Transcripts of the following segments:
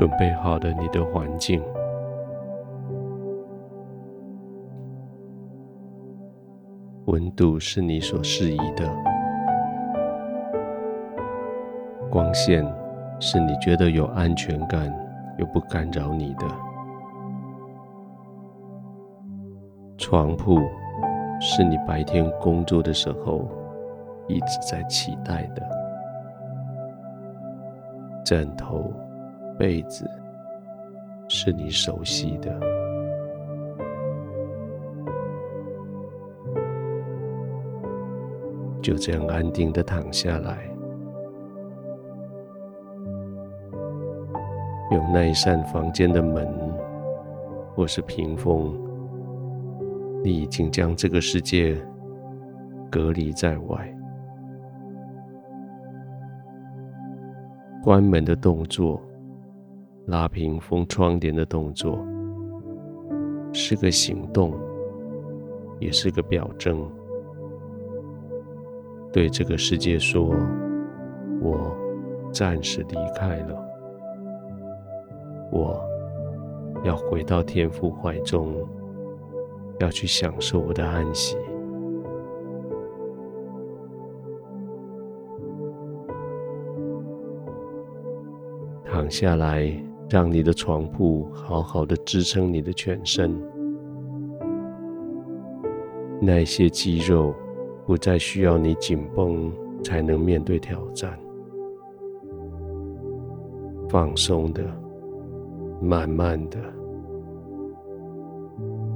准备好了你的环境，温度是你所适宜的，光线是你觉得有安全感又不干扰你的，床铺是你白天工作的时候一直在期待的，枕头。被子是你熟悉的，就这样安定的躺下来，用那一扇房间的门或是屏风，你已经将这个世界隔离在外。关门的动作。拉平封窗帘的动作是个行动，也是个表征。对这个世界说：“我暂时离开了，我要回到天父怀中，要去享受我的安息。”躺下来。让你的床铺好好的支撑你的全身，那些肌肉不再需要你紧绷才能面对挑战，放松的、慢慢的、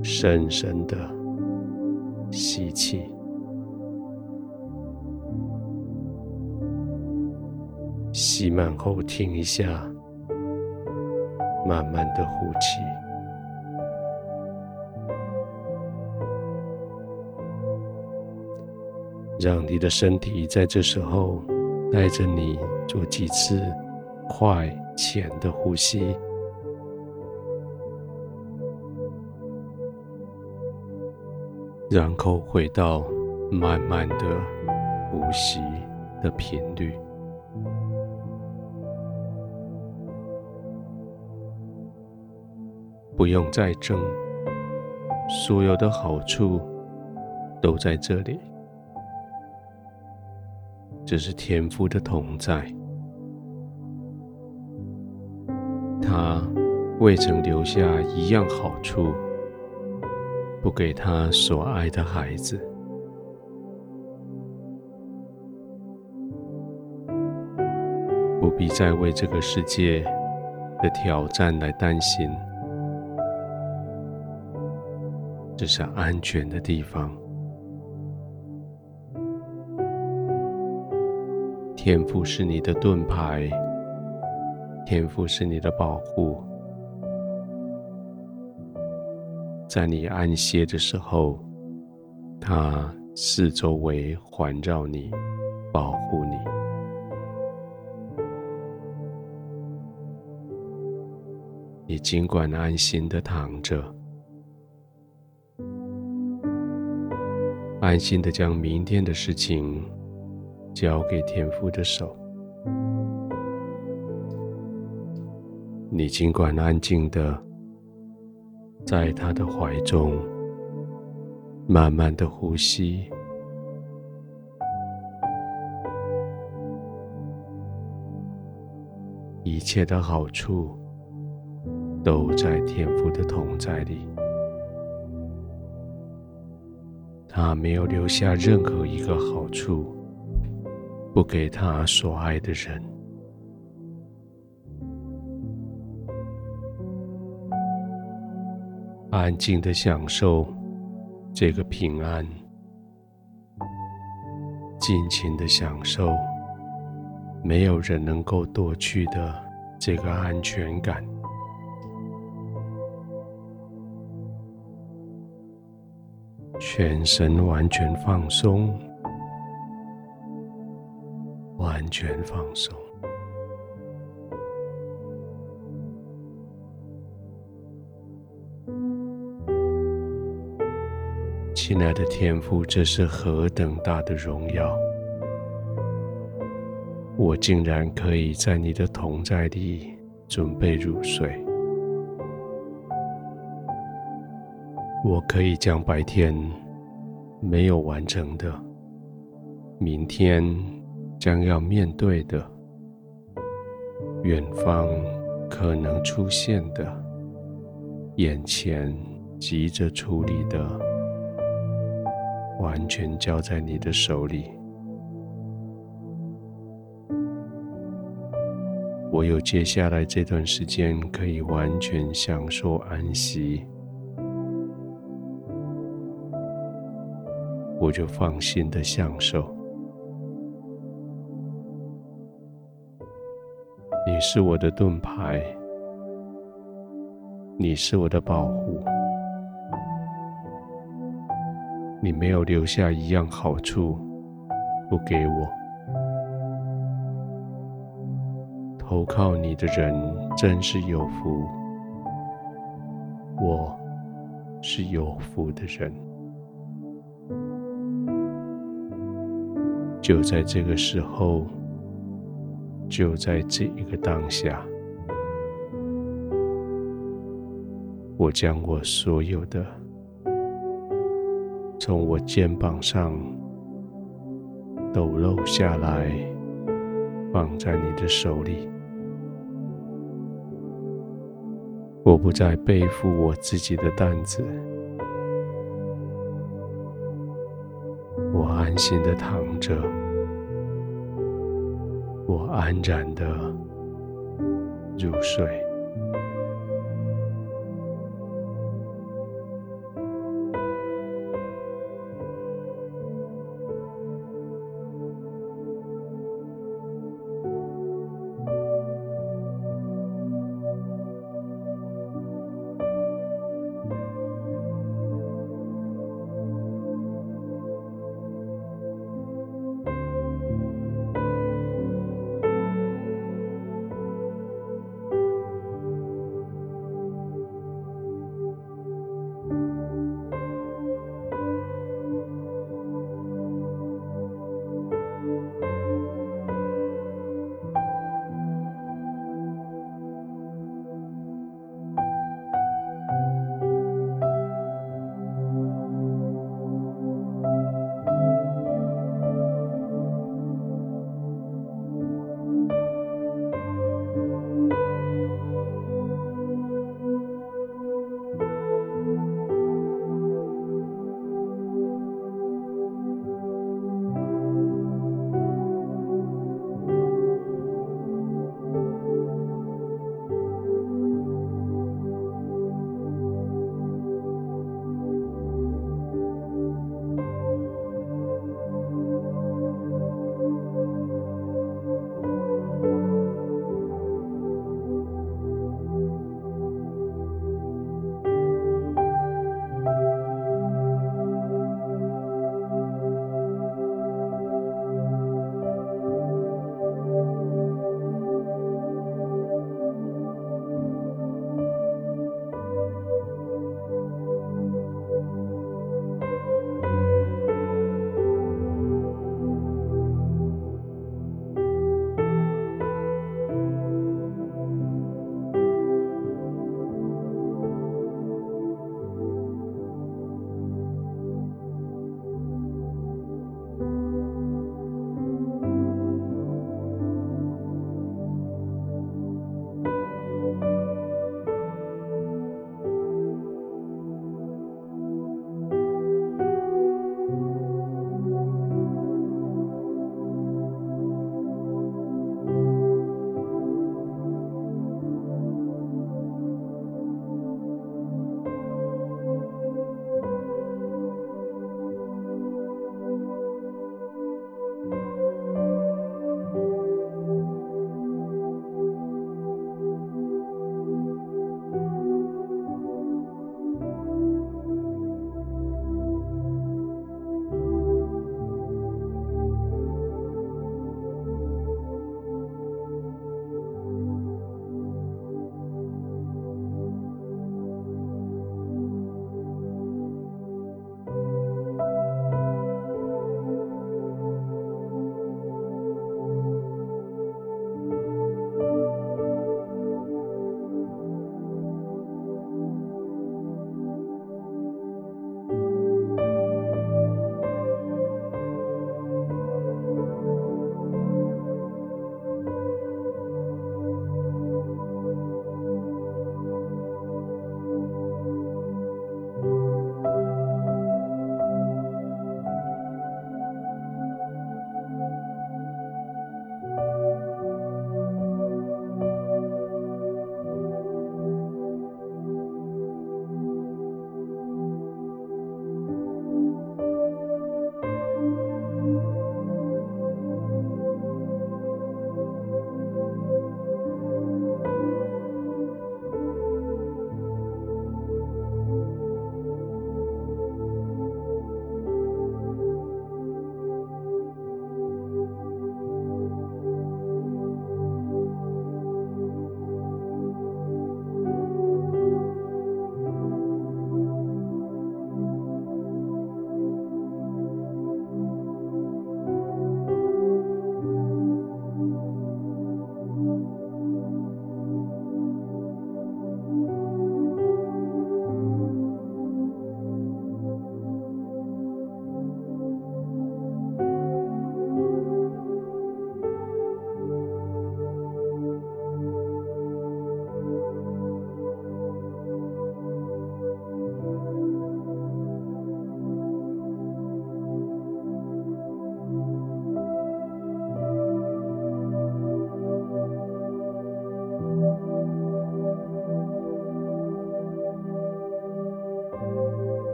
深深的吸气，吸满后停一下。慢慢的呼气，让你的身体在这时候带着你做几次快浅的呼吸，然后回到慢慢的呼吸的频率。不用再争，所有的好处都在这里。这是天父的同在，他未曾留下一样好处不给他所爱的孩子。不必再为这个世界的挑战来担心。这是安全的地方。天赋是你的盾牌，天赋是你的保护。在你安歇的时候，他四周围环绕你，保护你。你尽管安心的躺着。安心的将明天的事情交给天父的手，你尽管安静的在他的怀中，慢慢的呼吸，一切的好处都在天父的同在里。他没有留下任何一个好处，不给他所爱的人。安静的享受这个平安，尽情的享受没有人能够夺去的这个安全感。全身完全放松，完全放松。亲爱的天父，这是何等大的荣耀！我竟然可以在你的同在里准备入睡。我可以将白天没有完成的，明天将要面对的，远方可能出现的，眼前急着处理的，完全交在你的手里。我有接下来这段时间可以完全享受安息。我就放心的享受。你是我的盾牌，你是我的保护，你没有留下一样好处不给我。投靠你的人真是有福，我是有福的人。就在这个时候，就在这一个当下，我将我所有的从我肩膀上抖落下来，放在你的手里。我不再背负我自己的担子。安心的躺着，我安然的入睡。